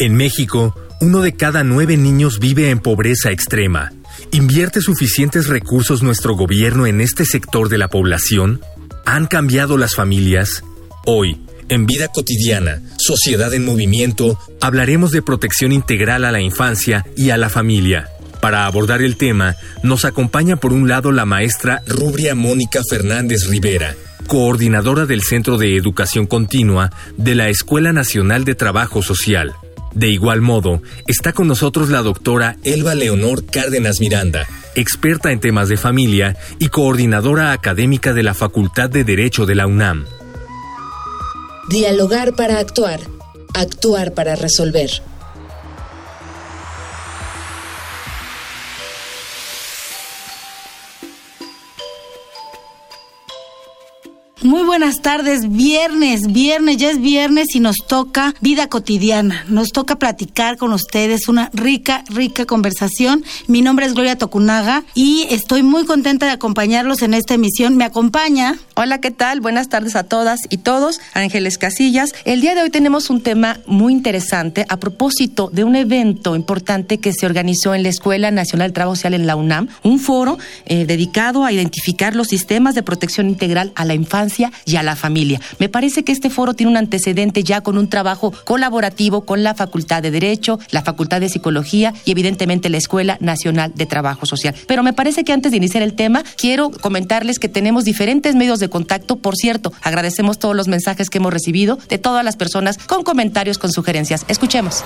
En México, uno de cada nueve niños vive en pobreza extrema. ¿Invierte suficientes recursos nuestro gobierno en este sector de la población? ¿Han cambiado las familias? Hoy, en Vida Cotidiana, Sociedad en Movimiento, hablaremos de protección integral a la infancia y a la familia. Para abordar el tema, nos acompaña por un lado la maestra Rubria Mónica Fernández Rivera, coordinadora del Centro de Educación Continua de la Escuela Nacional de Trabajo Social. De igual modo, está con nosotros la doctora Elba Leonor Cárdenas Miranda, experta en temas de familia y coordinadora académica de la Facultad de Derecho de la UNAM. Dialogar para actuar, actuar para resolver. Muy buenas tardes, viernes, viernes, ya es viernes y nos toca vida cotidiana, nos toca platicar con ustedes una rica, rica conversación. Mi nombre es Gloria Tocunaga y estoy muy contenta de acompañarlos en esta emisión. Me acompaña. Hola, ¿qué tal? Buenas tardes a todas y todos. Ángeles Casillas. El día de hoy tenemos un tema muy interesante a propósito de un evento importante que se organizó en la Escuela Nacional de Trabajo Social en la UNAM, un foro eh, dedicado a identificar los sistemas de protección integral a la infancia y a la familia. Me parece que este foro tiene un antecedente ya con un trabajo colaborativo con la Facultad de Derecho, la Facultad de Psicología y evidentemente la Escuela Nacional de Trabajo Social. Pero me parece que antes de iniciar el tema, quiero comentarles que tenemos diferentes medios de contacto. Por cierto, agradecemos todos los mensajes que hemos recibido de todas las personas con comentarios, con sugerencias. Escuchemos.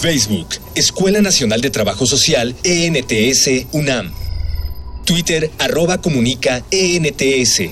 Facebook, Escuela Nacional de Trabajo Social, ENTS, UNAM. Twitter, arroba comunica, ENTS.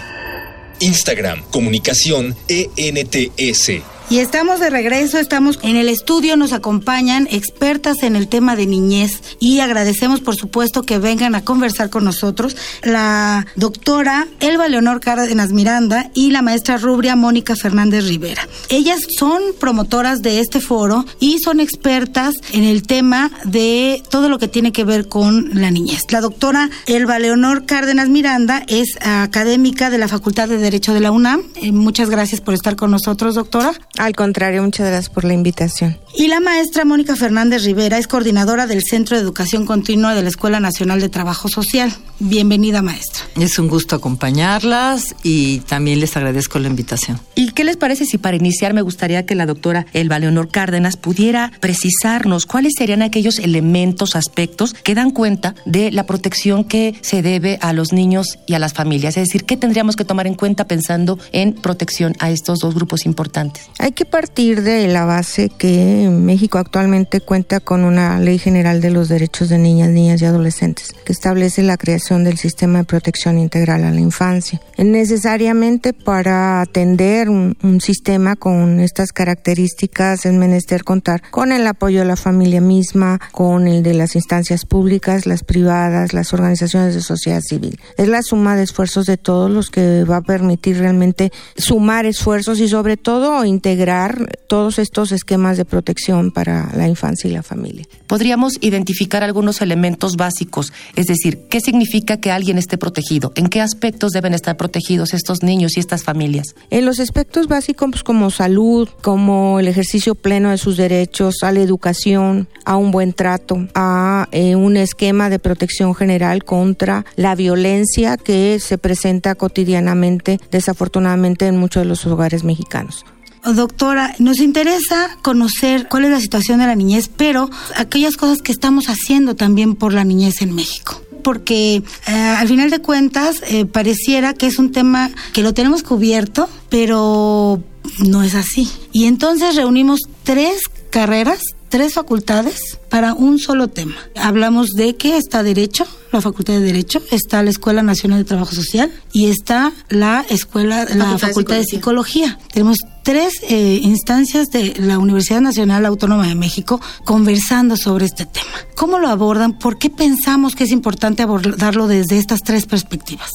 Instagram, comunicación ENTS. Y estamos de regreso, estamos en el estudio, nos acompañan expertas en el tema de niñez y agradecemos por supuesto que vengan a conversar con nosotros la doctora Elba Leonor Cárdenas Miranda y la maestra Rubria Mónica Fernández Rivera. Ellas son promotoras de este foro y son expertas en el tema de todo lo que tiene que ver con la niñez. La doctora Elba Leonor Cárdenas Miranda es académica de la Facultad de Derecho de la UNAM. Eh, muchas gracias por estar con nosotros, doctora. Al contrario, muchas gracias por la invitación. Y la maestra Mónica Fernández Rivera es coordinadora del Centro de Educación Continua de la Escuela Nacional de Trabajo Social. Bienvenida, maestra. Es un gusto acompañarlas y también les agradezco la invitación. ¿Y qué les parece si para iniciar me gustaría que la doctora Elba Leonor Cárdenas pudiera precisarnos cuáles serían aquellos elementos, aspectos que dan cuenta de la protección que se debe a los niños y a las familias? Es decir, ¿qué tendríamos que tomar en cuenta pensando en protección a estos dos grupos importantes? Hay que partir de la base que México actualmente cuenta con una ley general de los derechos de niñas, niñas y adolescentes que establece la creación del sistema de protección integral a la infancia. Necesariamente para atender un, sistema con estas características es menester contar con el apoyo de la familia misma, con el de las instancias públicas, las privadas, las organizaciones de sociedad civil. Es la suma de esfuerzos de todos los que va a permitir realmente sumar esfuerzos y sobre todo integrar todos estos esquemas de protección para la infancia y la familia. Podríamos identificar algunos elementos básicos, es decir, ¿qué significa que alguien esté protegido? ¿En qué aspectos deben estar protegidos estos niños y estas familias? En los aspectos básicos pues, como salud, como el ejercicio pleno de sus derechos, a la educación, a un buen trato, a eh, un esquema de protección general contra la violencia que se presenta cotidianamente, desafortunadamente, en muchos de los hogares mexicanos. Doctora, nos interesa conocer cuál es la situación de la niñez, pero aquellas cosas que estamos haciendo también por la niñez en México porque eh, al final de cuentas eh, pareciera que es un tema que lo tenemos cubierto, pero no es así. Y entonces reunimos tres carreras, tres facultades para un solo tema. Hablamos de que está Derecho, la Facultad de Derecho, está la Escuela Nacional de Trabajo Social y está la Escuela, la Facultad, de, Psicología. Tenemos tres eh, instancias de la Universidad Nacional Autónoma de México conversando sobre este tema. ¿Cómo lo abordan? ¿Por qué pensamos que es importante abordarlo desde estas tres perspectivas?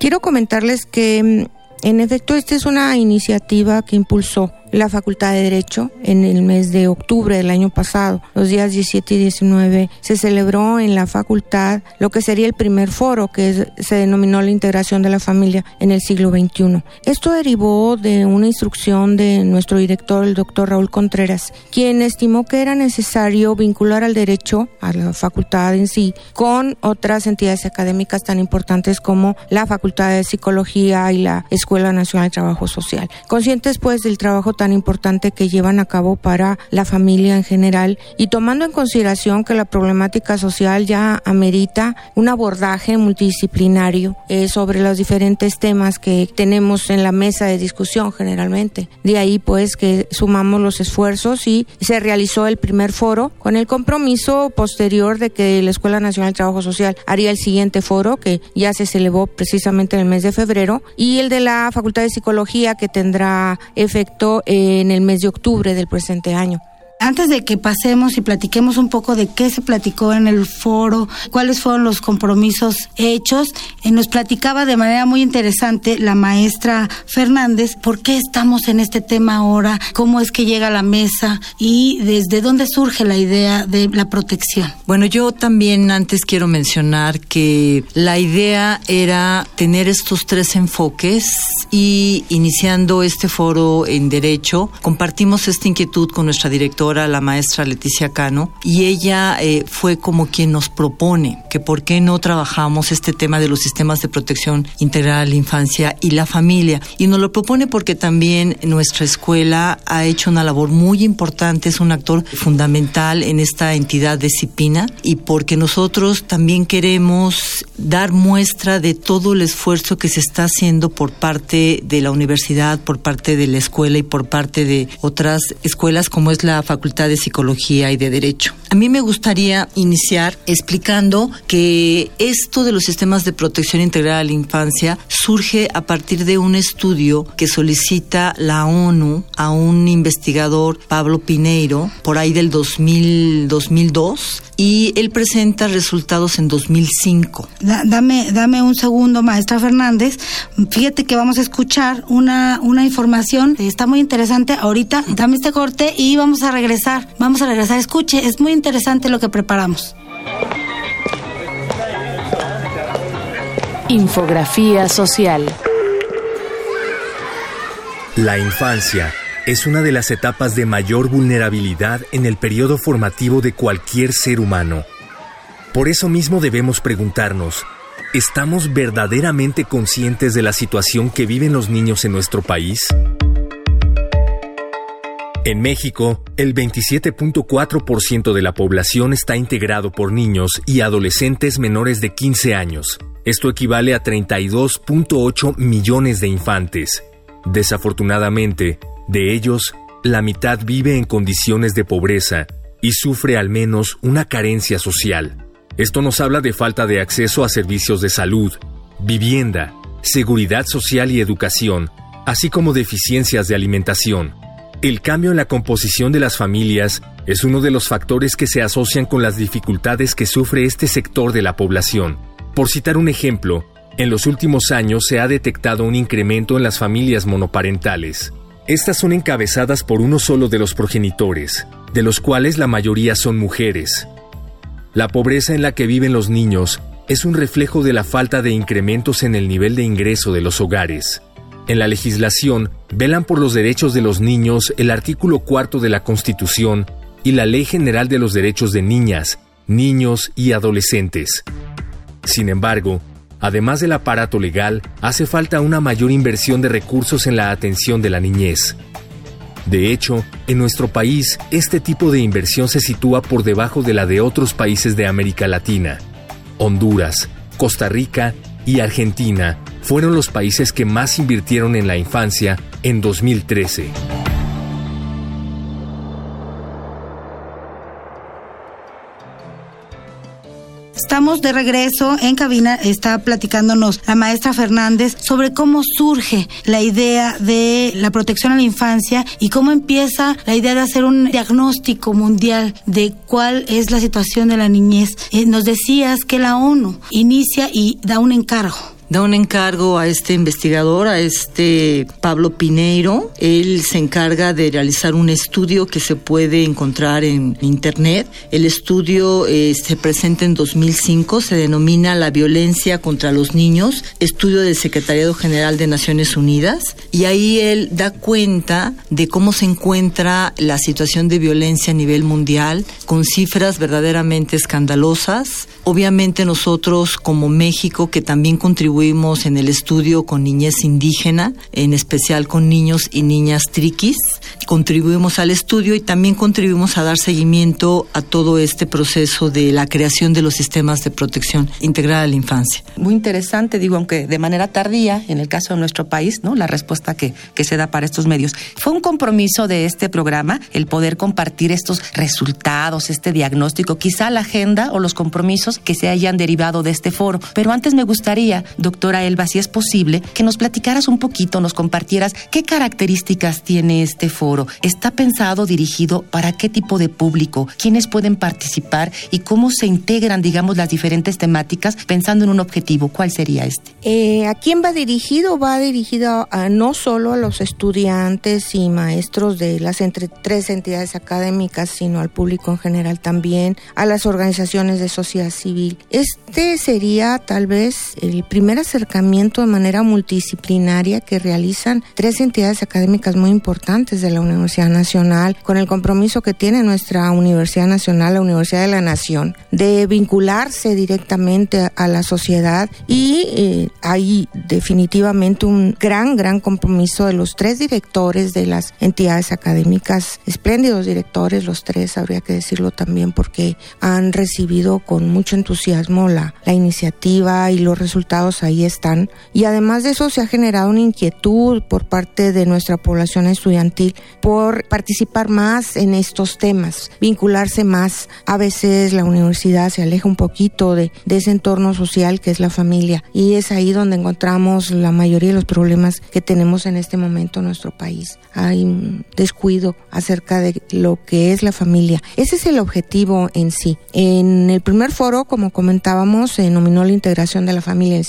Quiero comentarles que, mm, en efecto, esta es una iniciativa que impulsó la Facultad de Derecho en el mes de octubre del año pasado. Los días 17 y 19 se celebró en la facultad lo que sería el primer foro que se denominó la integración de la familia en el siglo XXI. Esto derivó de una instrucción de nuestro director, el doctor Raúl Contreras, quien estimó que era necesario vincular al derecho, a la facultad en sí, con otras entidades académicas tan importantes como la Facultad de Psicología y la Escuela Nacional de Trabajo Social. Conscientes pues del trabajo tan importante que llevan a cabo para la familia en general y tomando en consideración que la problemática social ya amerita un abordaje multidisciplinario eh, sobre los diferentes temas que tenemos en la mesa de discusión generalmente. De ahí pues que sumamos los esfuerzos y se realizó el primer foro con el compromiso posterior de que la Escuela Nacional de Trabajo Social haría el siguiente foro que ya se celebró precisamente en el mes de febrero y el de la Facultad de Psicología que tendrá efecto en el mes de octubre del presente año. Antes de que pasemos y platiquemos un poco de qué se platicó en el foro, cuáles fueron los compromisos hechos, eh, nos platicaba de manera muy interesante la maestra Fernández por qué estamos en este tema ahora, cómo es que llega a la mesa y desde dónde surge la idea de la protección. Bueno, yo también antes quiero mencionar que la idea era tener estos tres enfoques y iniciando este foro en derecho, compartimos esta inquietud con nuestra directora la maestra Leticia Cano, y ella eh, fue como quien nos propone que por qué no trabajamos este tema de los sistemas de protección integral a la infancia y la familia. Y nos lo propone porque también nuestra escuela ha hecho una labor muy importante, es un actor fundamental en esta entidad de CIPINA y porque nosotros también queremos dar muestra de todo el esfuerzo que se está haciendo por parte de la universidad, por parte de la escuela y por parte de otras escuelas como es la Facultad de Psicología y de Derecho. A mí me gustaría iniciar explicando que esto de los sistemas de protección integral a la infancia surge a partir de un estudio que solicita la ONU a un investigador, Pablo Pineiro, por ahí del 2000, 2002, y él presenta resultados en 2005. dame, dame un segundo, maestra Fernández. Fíjate que vamos a escuchar una, una información, está muy interesante. Ahorita dame este corte y vamos a regresar. Vamos a regresar. Escuche, es muy interesante lo que preparamos. Infografía social. La infancia es una de las etapas de mayor vulnerabilidad en el periodo formativo de cualquier ser humano. Por eso mismo debemos preguntarnos, ¿estamos verdaderamente conscientes de la situación que viven los niños en nuestro país? En México, el 27.4% de la población está integrado por niños y adolescentes menores de 15 años. Esto equivale a 32.8 millones de infantes. Desafortunadamente, de ellos, la mitad vive en condiciones de pobreza y sufre al menos una carencia social. Esto nos habla de falta de acceso a servicios de salud, vivienda, seguridad social y educación, así como deficiencias de alimentación. El cambio en la composición de las familias es uno de los factores que se asocian con las dificultades que sufre este sector de la población. Por citar un ejemplo, en los últimos años se ha detectado un incremento en las familias monoparentales. Estas son encabezadas por uno solo de los progenitores, de los cuales la mayoría son mujeres. La pobreza en la que viven los niños es un reflejo de la falta de incrementos en el nivel de ingreso de los hogares. En la legislación, velan por los derechos de los niños el artículo cuarto de la Constitución y la Ley General de los Derechos de Niñas, Niños y Adolescentes. Sin embargo, además del aparato legal, hace falta una mayor inversión de recursos en la atención de la niñez. De hecho, en nuestro país, este tipo de inversión se sitúa por debajo de la de otros países de América Latina. Honduras, Costa Rica y Argentina fueron los países que más invirtieron en la infancia en 2013. Estamos de regreso en cabina, está platicándonos la maestra Fernández sobre cómo surge la idea de la protección a la infancia y cómo empieza la idea de hacer un diagnóstico mundial de cuál es la situación de la niñez. Eh, nos decías que la ONU inicia y da un encargo da un encargo a este investigador, a este Pablo Pineiro. Él se encarga de realizar un estudio que se puede encontrar en Internet. El estudio eh, se presenta en 2005, se denomina La violencia contra los niños, estudio del Secretariado General de Naciones Unidas. Y ahí él da cuenta de cómo se encuentra la situación de violencia a nivel mundial, con cifras verdaderamente escandalosas. Obviamente nosotros como México, que también contribuimos contribuimos en el estudio con niñez indígena, en especial con niños y niñas triquis. Contribuimos al estudio y también contribuimos a dar seguimiento a todo este proceso de la creación de los sistemas de protección integral a la infancia. Muy interesante, digo, aunque de manera tardía, en el caso de nuestro país, ¿no? La respuesta que, que se da para estos medios. Fue un compromiso de este programa el poder compartir estos resultados, este diagnóstico, quizá la agenda o los compromisos que se hayan derivado de este foro. Pero antes me gustaría, doctora Elba, si es posible, que nos platicaras un poquito, nos compartieras qué características tiene este foro. ¿Está pensado, dirigido para qué tipo de público? ¿Quiénes pueden participar? ¿Y cómo se integran, digamos, las diferentes temáticas pensando en un objetivo? ¿Cuál sería este? Eh, ¿A quién va dirigido? Va dirigido a, no solo a los estudiantes y maestros de las entre tres entidades académicas, sino al público en general también, a las organizaciones de sociedad civil. Este sería tal vez el primer acercamiento de manera multidisciplinaria que realizan tres entidades académicas muy importantes de la Universidad Nacional, con el compromiso que tiene nuestra Universidad Nacional, la Universidad de la Nación, de vincularse directamente a la sociedad y eh, hay definitivamente un gran, gran compromiso de los tres directores de las entidades académicas, espléndidos directores, los tres, habría que decirlo también, porque han recibido con mucho entusiasmo la, la iniciativa y los resultados ahí están. Y además de eso se ha generado una inquietud por parte de nuestra población estudiantil por participar más en estos temas, vincularse más. A veces la universidad se aleja un poquito de, ese entorno social que es la familia y es ahí donde encontramos la mayoría de los problemas que tenemos en este momento en nuestro país. Hay un descuido acerca de lo que es la familia. Ese es el objetivo en sí. En el primer foro, como comentábamos, se denominó la integración de la familia en el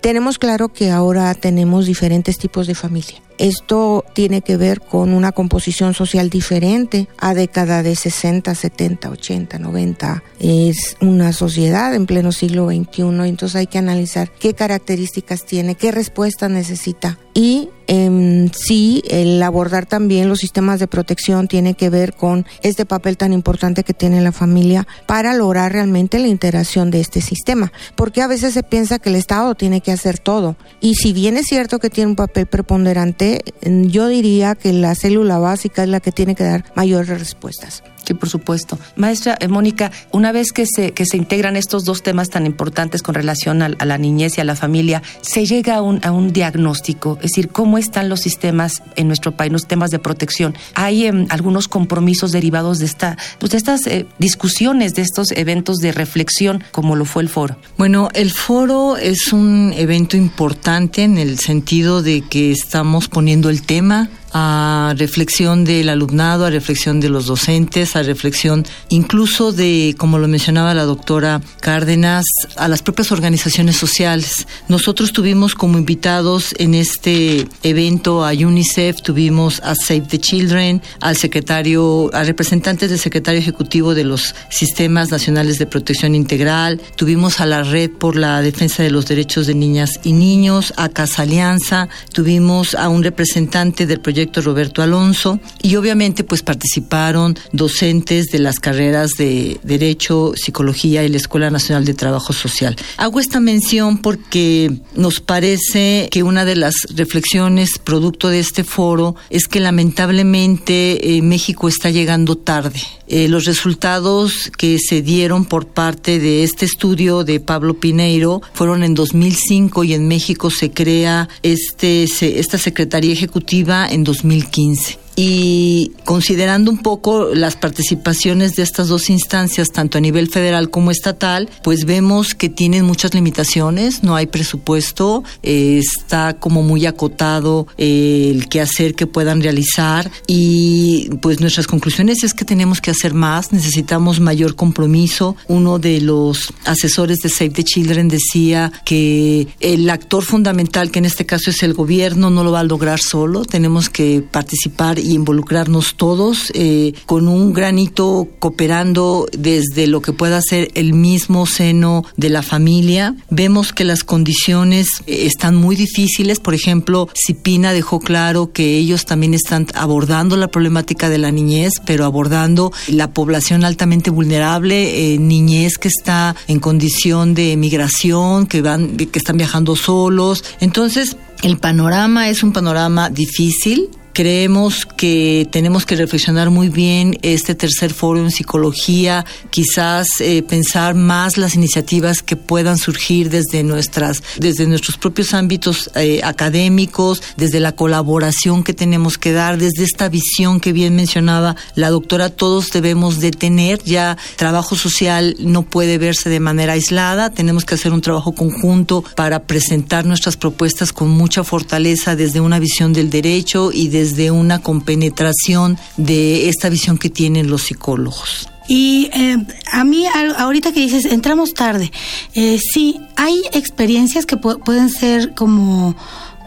tenemos claro que ahora tenemos diferentes tipos de familia. Esto tiene que ver con una composición social diferente a década de 60, 70, 80, 90. Es una sociedad en pleno siglo XXI, entonces hay que analizar qué características tiene, qué respuesta necesita y eh, sí, el abordar también los sistemas de protección tiene que ver con este papel tan importante que tiene la familia para lograr realmente la integración de este sistema. Porque a veces se piensa que el Estado tiene que hacer todo. Y si bien es cierto que tiene un papel preponderante, yo diría que la célula básica es la que tiene que dar mayores respuestas. Sí, por supuesto. Maestra eh, Mónica, una vez que se, que se integran estos dos temas tan importantes con relación a, la niñez y a la familia, se llega a un, a un, diagnóstico, es decir, cómo están los sistemas en nuestro país, los temas de protección. Hay em, algunos compromisos derivados de, esta, pues, de estas eh, discusiones, de estos eventos de reflexión, como lo fue el foro. Bueno, el foro es un evento importante en el sentido de que estamos poniendo el tema a reflexión del alumnado, a reflexión de los docentes, a reflexión incluso de, como lo mencionaba la doctora Cárdenas, a las propias organizaciones sociales. Nosotros tuvimos como invitados en este evento a UNICEF, tuvimos a Save the Children, al secretario, a representantes del secretario ejecutivo de los sistemas nacionales de protección integral, tuvimos a la Red por la Defensa de los Derechos de Niñas y Niños, a Casa Alianza, tuvimos a un representante del proyecto Roberto Alonso y obviamente pues participaron docentes de las carreras de Derecho, Psicología y la Escuela Nacional de Trabajo Social. Hago esta mención porque nos parece que una de las reflexiones producto de este foro es que lamentablemente eh, México está llegando tarde. Eh, los resultados que se dieron por parte de este estudio de Pablo Pineiro fueron en 2005 y en México se crea este, esta Secretaría Ejecutiva en 2015. Y considerando un poco las participaciones de estas dos instancias, tanto a nivel federal como estatal, pues vemos que tienen muchas limitaciones, no hay presupuesto, eh, está como muy acotado eh, el qué hacer que puedan realizar y pues nuestras conclusiones es que tenemos que hacer más, necesitamos mayor compromiso. Uno de los asesores de Save the Children decía que el actor fundamental, que en este caso es el gobierno, no lo va a lograr solo, tenemos que participar y involucrarnos todos eh, con un granito cooperando desde lo que pueda ser el mismo seno de la familia. Vemos que las condiciones eh, están muy difíciles, por ejemplo, Cipina dejó claro que ellos también están abordando la problemática de la niñez, pero abordando la población altamente vulnerable, eh, niñez que está en condición de migración, que van que están viajando solos. Entonces, el panorama es un panorama difícil, Creemos que tenemos que reflexionar muy bien este tercer foro en psicología, quizás eh, pensar más las iniciativas que puedan surgir desde nuestras, desde nuestros propios ámbitos eh, académicos, desde la colaboración que tenemos que dar, desde esta visión que bien mencionaba la doctora, todos debemos de tener. Ya trabajo social no puede verse de manera aislada, tenemos que hacer un trabajo conjunto para presentar nuestras propuestas con mucha fortaleza desde una visión del derecho y de desde una compenetración de esta visión que tienen los psicólogos. Y eh, a mí, ahorita que dices, entramos tarde, eh, sí, hay experiencias que pueden ser como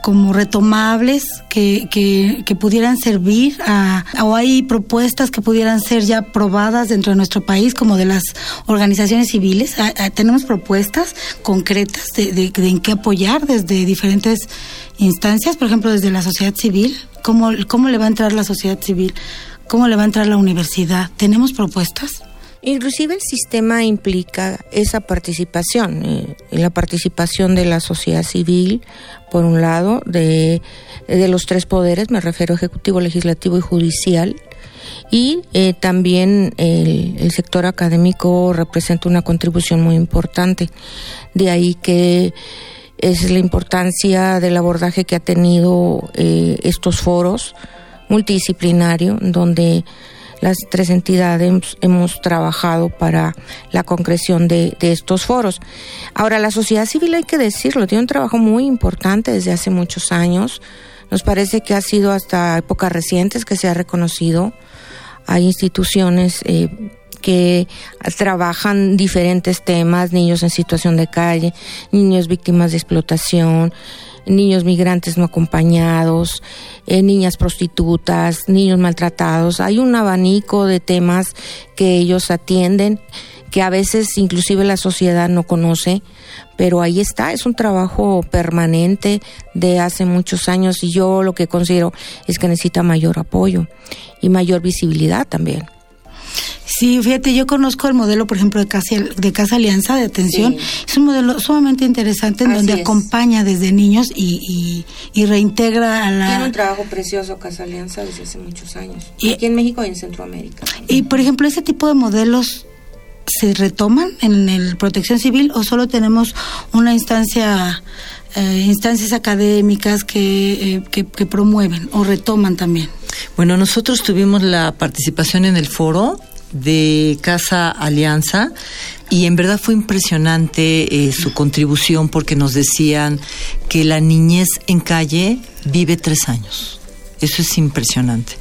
como retomables que, que, pudieran servir a, o hay propuestas que pudieran ser ya probadas dentro de nuestro país como de las organizaciones civiles tenemos propuestas concretas de, de, de, en qué apoyar desde diferentes instancias por ejemplo desde la sociedad civil cómo, cómo le va a entrar la sociedad civil, cómo le va a entrar la universidad. ¿Tenemos propuestas? Inclusive el sistema implica esa participación, eh, la participación de la sociedad civil, por un lado, de, los tres poderes, me refiero ejecutivo, legislativo y judicial, y eh, también el, el, sector académico representa una contribución muy importante. De ahí que es la importancia del abordaje que ha tenido eh, estos foros multidisciplinario, donde las tres entidades hemos trabajado para la concreción de, estos foros. Ahora, la sociedad civil, hay que decirlo, tiene un trabajo muy importante desde hace muchos años. Nos parece que ha sido hasta épocas recientes que se ha reconocido. Hay instituciones eh, que trabajan diferentes temas, niños en situación de calle, niños víctimas de explotación, niños migrantes no acompañados, eh, niñas prostitutas, niños maltratados. Hay un abanico de temas que ellos atienden que a veces inclusive la sociedad no conoce, pero ahí está, es un trabajo permanente de hace muchos años y yo lo que considero es que necesita mayor apoyo y mayor visibilidad también. Sí, fíjate, yo conozco el modelo, por ejemplo, de Casa, de Casa Alianza de Atención. Es un modelo sumamente interesante en donde acompaña desde niños y, y, reintegra a la... Tiene un trabajo precioso Casa Alianza desde hace muchos años. Y, aquí en México y en Centroamérica. Y, por ejemplo, ese tipo de modelos se retoman en el protección civil o solo tenemos una instancia... Eh, instancias académicas que, eh, que, que promueven o retoman también. Bueno, nosotros tuvimos la participación en el foro de Casa Alianza y en verdad fue impresionante eh, su contribución porque nos decían que la niñez en calle vive tres años. Eso es impresionante.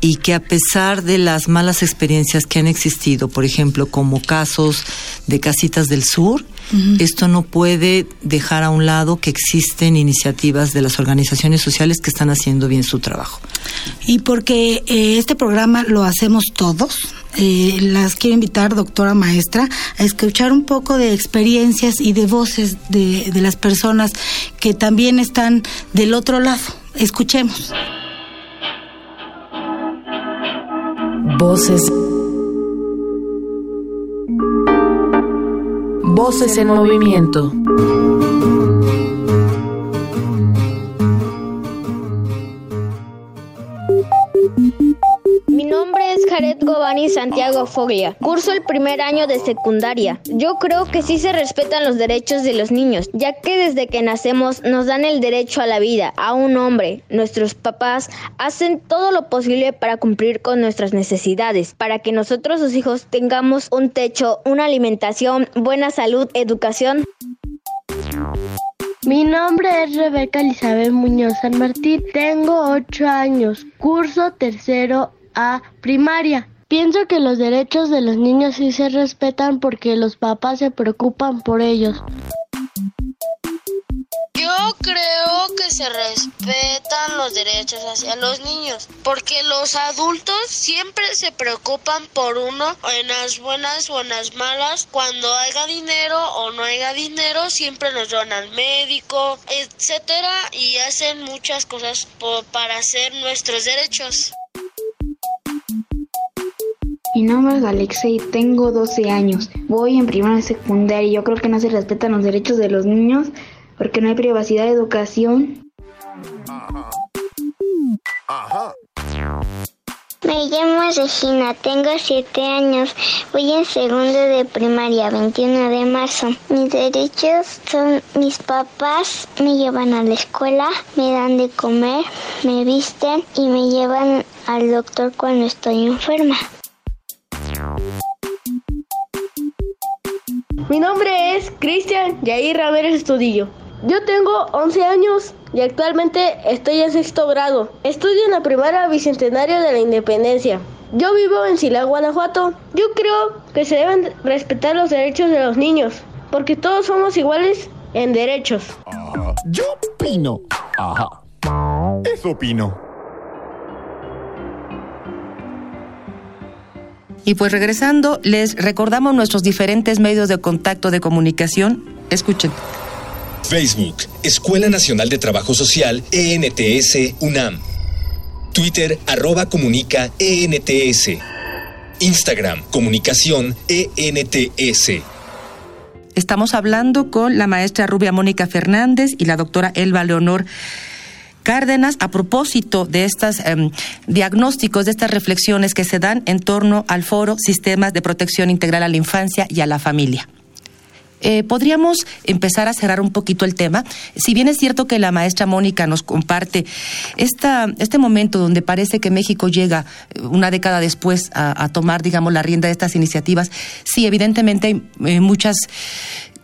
Y que a pesar de las malas experiencias que han existido, por ejemplo, como casos de casitas del sur, esto no puede dejar a un lado que existen iniciativas de las organizaciones sociales que están haciendo bien su trabajo. Y porque eh, este programa lo hacemos todos, eh, las quiero invitar, doctora maestra, a escuchar un poco de experiencias y de voces de, de las personas que también están del otro lado. Escuchemos. Voces Voces en movimiento. Santiago Foglia. Curso el primer año de secundaria. Yo creo que sí se respetan los derechos de los niños, ya que desde que nacemos nos dan el derecho a la vida, a un hombre. Nuestros papás hacen todo lo posible para cumplir con nuestras necesidades, para que nosotros, sus hijos, tengamos un techo, una alimentación, buena salud, educación. Mi nombre es Rebeca Elizabeth Muñoz San Martín. Tengo ocho años. Curso tercero A primaria. Pienso que los derechos de los niños sí se respetan porque los papás se preocupan por ellos. Yo creo que se respetan los derechos hacia los niños, porque los adultos siempre se preocupan por uno en las buenas o en las malas. Cuando haya dinero o no haya dinero, siempre nos llevan al médico, etcétera, y hacen muchas cosas para hacer nuestros derechos. Mi nombre es Alexei, tengo 12 años. Voy en primera secundaria y yo creo que no se respetan los derechos de los niños porque no hay privacidad de educación. Me llamo Regina, tengo 7 años, voy en segundo de primaria, 21 de marzo. Mis derechos son mis papás me llevan a la escuela, me dan de comer, me visten y me llevan al doctor cuando estoy enferma. Mi nombre es Cristian Yair Ramírez Estudillo. Yo tengo 11 años y actualmente estoy en sexto grado. Estudio en la primaria bicentenario de la independencia. Yo vivo en Silao, Guanajuato. Yo creo que se deben respetar los derechos de los niños, porque todos somos iguales en derechos. Yo opino. Ajá. Eso opino. Y pues regresando, les recordamos nuestros diferentes medios de contacto de comunicación. Escuchen. Facebook, Escuela Nacional de Trabajo Social, ENTS, UNAM. Twitter, arroba comunica, ENTS. Instagram, comunicación, ENTS. Estamos hablando con la maestra Rubia Mónica Fernández y la doctora Elba Leonor Cárdenas a propósito de estos diagnósticos, de estas reflexiones que se dan en torno al foro Sistemas de Protección Integral a la Infancia y a la Familia. Eh, podríamos empezar a cerrar un poquito el tema. Si bien es cierto que la maestra Mónica nos comparte esta, este momento donde parece que México llega eh, una década después a, tomar, digamos, la rienda de estas iniciativas, sí, evidentemente hay eh, muchas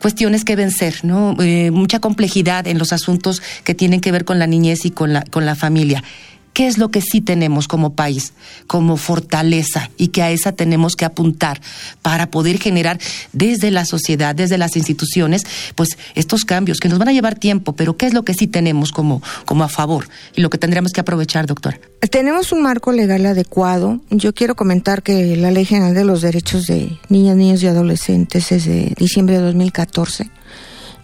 cuestiones que vencer, ¿no? mucha complejidad en los asuntos que tienen que ver con la niñez y con la, con la familia. ¿Qué es lo que sí tenemos como país, como fortaleza y que a esa tenemos que apuntar para poder generar desde la sociedad, desde las instituciones, pues estos cambios que nos van a llevar tiempo, pero qué es lo que sí tenemos como, como a favor y lo que tendríamos que aprovechar, doctora? Tenemos un marco legal adecuado. Yo quiero comentar que la Ley General de los Derechos de Niñas, Niños y Adolescentes es de diciembre de 2014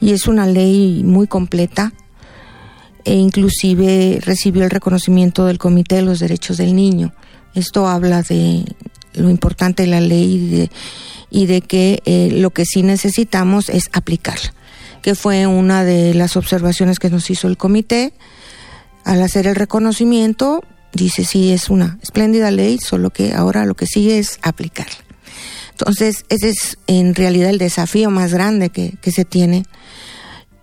y es una ley muy completa e inclusive recibió el reconocimiento del Comité de los Derechos del Niño. Esto habla de lo importante de la ley y de, que eh, lo que sí necesitamos es aplicarla, que fue una de las observaciones que nos hizo el comité. Al hacer el reconocimiento, dice sí es una espléndida ley, solo que ahora lo que sigue es aplicarla. Entonces, ese es en realidad el desafío más grande que se tiene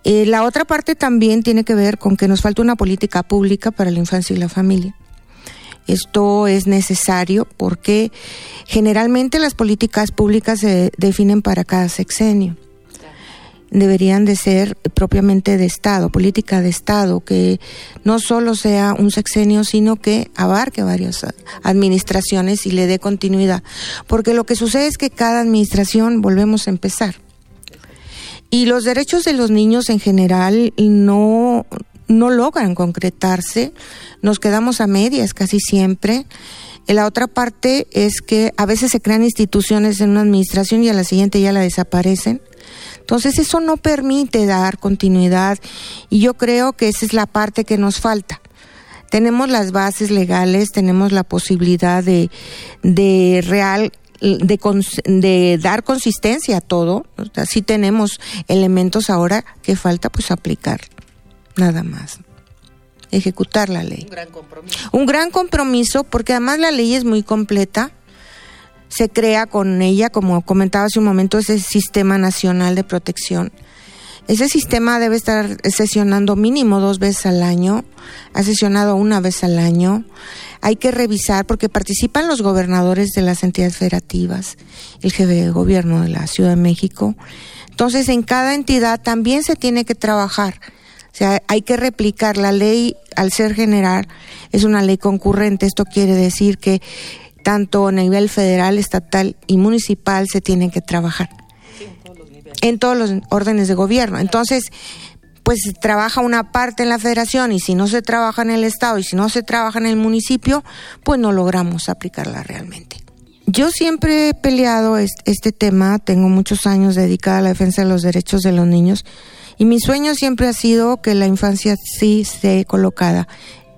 eh, la otra parte también tiene que ver con que nos falta una política pública para la infancia y la familia. Esto es necesario porque generalmente las políticas públicas se definen para cada sexenio. Deberían de ser propiamente de Estado, política de Estado, que no solo sea un sexenio, sino que abarque varias administraciones y le dé continuidad. Porque lo que sucede es que cada administración volvemos a empezar y los derechos de los niños en general no, no logran concretarse, nos quedamos a medias casi siempre. La otra parte es que a veces se crean instituciones en una administración y a la siguiente ya la desaparecen. Entonces eso no permite dar continuidad y yo creo que esa es la parte que nos falta. Tenemos las bases legales, tenemos la posibilidad de, de real de, de dar consistencia a todo. Así tenemos elementos ahora que falta pues aplicar, nada más. Ejecutar la ley. Un gran compromiso. Un gran compromiso porque además la ley es muy completa. se crea con ella, como comentaba hace un momento, ese Sistema Nacional de Protección. Ese sistema debe estar sesionando mínimo dos veces al año, ha sesionado una vez al año. Hay que revisar porque participan los gobernadores de las entidades federativas, el jefe de gobierno de la Ciudad de México. Entonces, en cada entidad también se tiene que trabajar. O sea, hay que replicar la ley al ser general, es una ley concurrente. Esto quiere decir que tanto a nivel federal, estatal y municipal se tienen que trabajar en todos los órdenes de gobierno. Entonces, pues trabaja una parte en la federación y si no se trabaja en el estado y si no se trabaja en el municipio, pues no logramos aplicarla realmente. Yo siempre he peleado este, tema, tengo muchos años dedicada a la defensa de los derechos de los niños y mi sueño siempre ha sido que la infancia sí esté colocada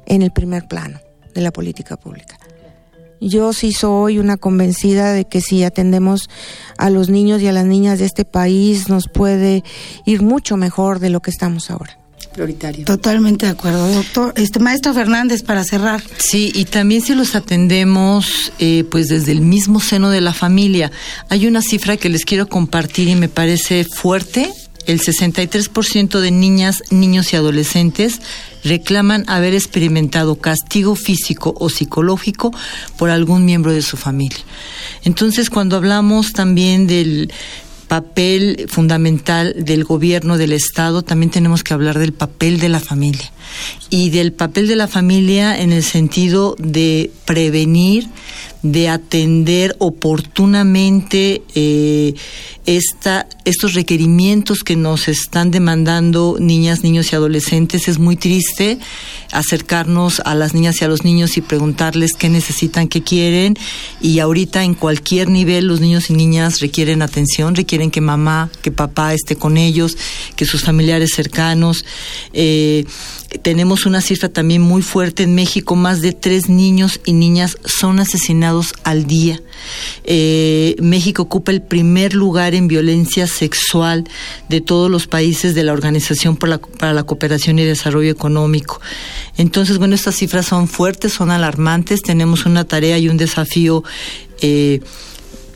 en el primer plano de la política pública. Yo sí soy una convencida de que si atendemos a los niños y a las niñas de este país nos puede ir mucho mejor de lo que estamos ahora prioritario. Totalmente de acuerdo, doctor. Este maestro Fernández para cerrar. Sí, y también si los atendemos, eh, pues desde el mismo seno de la familia. Hay una cifra que les quiero compartir y me parece fuerte el 63% de niñas, niños y adolescentes reclaman haber experimentado castigo físico o psicológico por algún miembro de su familia. Entonces, cuando hablamos también del papel fundamental del gobierno del Estado, también tenemos que hablar del papel de la familia. Y del papel de la familia en el sentido de prevenir, de atender oportunamente eh, esta, estos requerimientos que nos están demandando niñas, niños y adolescentes. Es muy triste acercarnos a las niñas y a los niños y preguntarles qué necesitan, qué quieren. Y ahorita en cualquier nivel los niños y niñas requieren atención, requieren que mamá, que papá esté con ellos, que sus familiares cercanos. Eh, tenemos una cifra también muy fuerte en México, más de tres niños y niñas son asesinados al día. Eh, México ocupa el primer lugar en violencia sexual de todos los países de la Organización para la Cooperación y Desarrollo Económico. Entonces, bueno, estas cifras son fuertes, son alarmantes, tenemos una tarea y un desafío. Eh,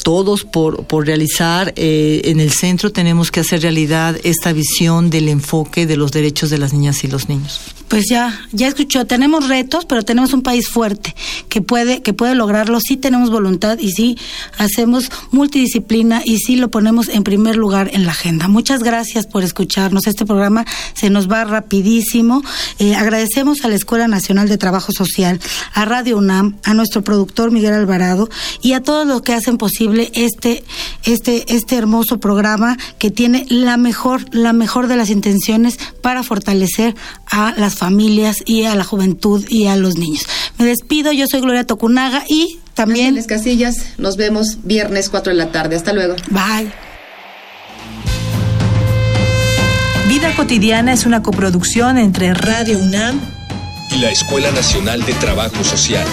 todos por, por realizar. Eh, en el centro tenemos que hacer realidad esta visión del enfoque de los derechos de las niñas y los niños pues ya, ya escuchó, tenemos retos, pero tenemos un país fuerte que puede, que puede lograrlo, sí tenemos voluntad y sí hacemos multidisciplina y sí lo ponemos en primer lugar en la agenda. Muchas gracias por escucharnos. Este programa se nos va rapidísimo. Eh, agradecemos a la Escuela Nacional de Trabajo Social, a Radio UNAM, a nuestro productor Miguel Alvarado y a todos los que hacen posible este, este, este hermoso programa que tiene la mejor, la mejor de las intenciones para fortalecer a las familias y a la juventud y a los niños. Me despido, yo soy Gloria Tocunaga y también... Ángeles Casillas, nos vemos viernes 4 de la tarde. Hasta luego. Bye. Vida cotidiana es una coproducción entre Radio UNAM y la Escuela Nacional de Trabajo Social.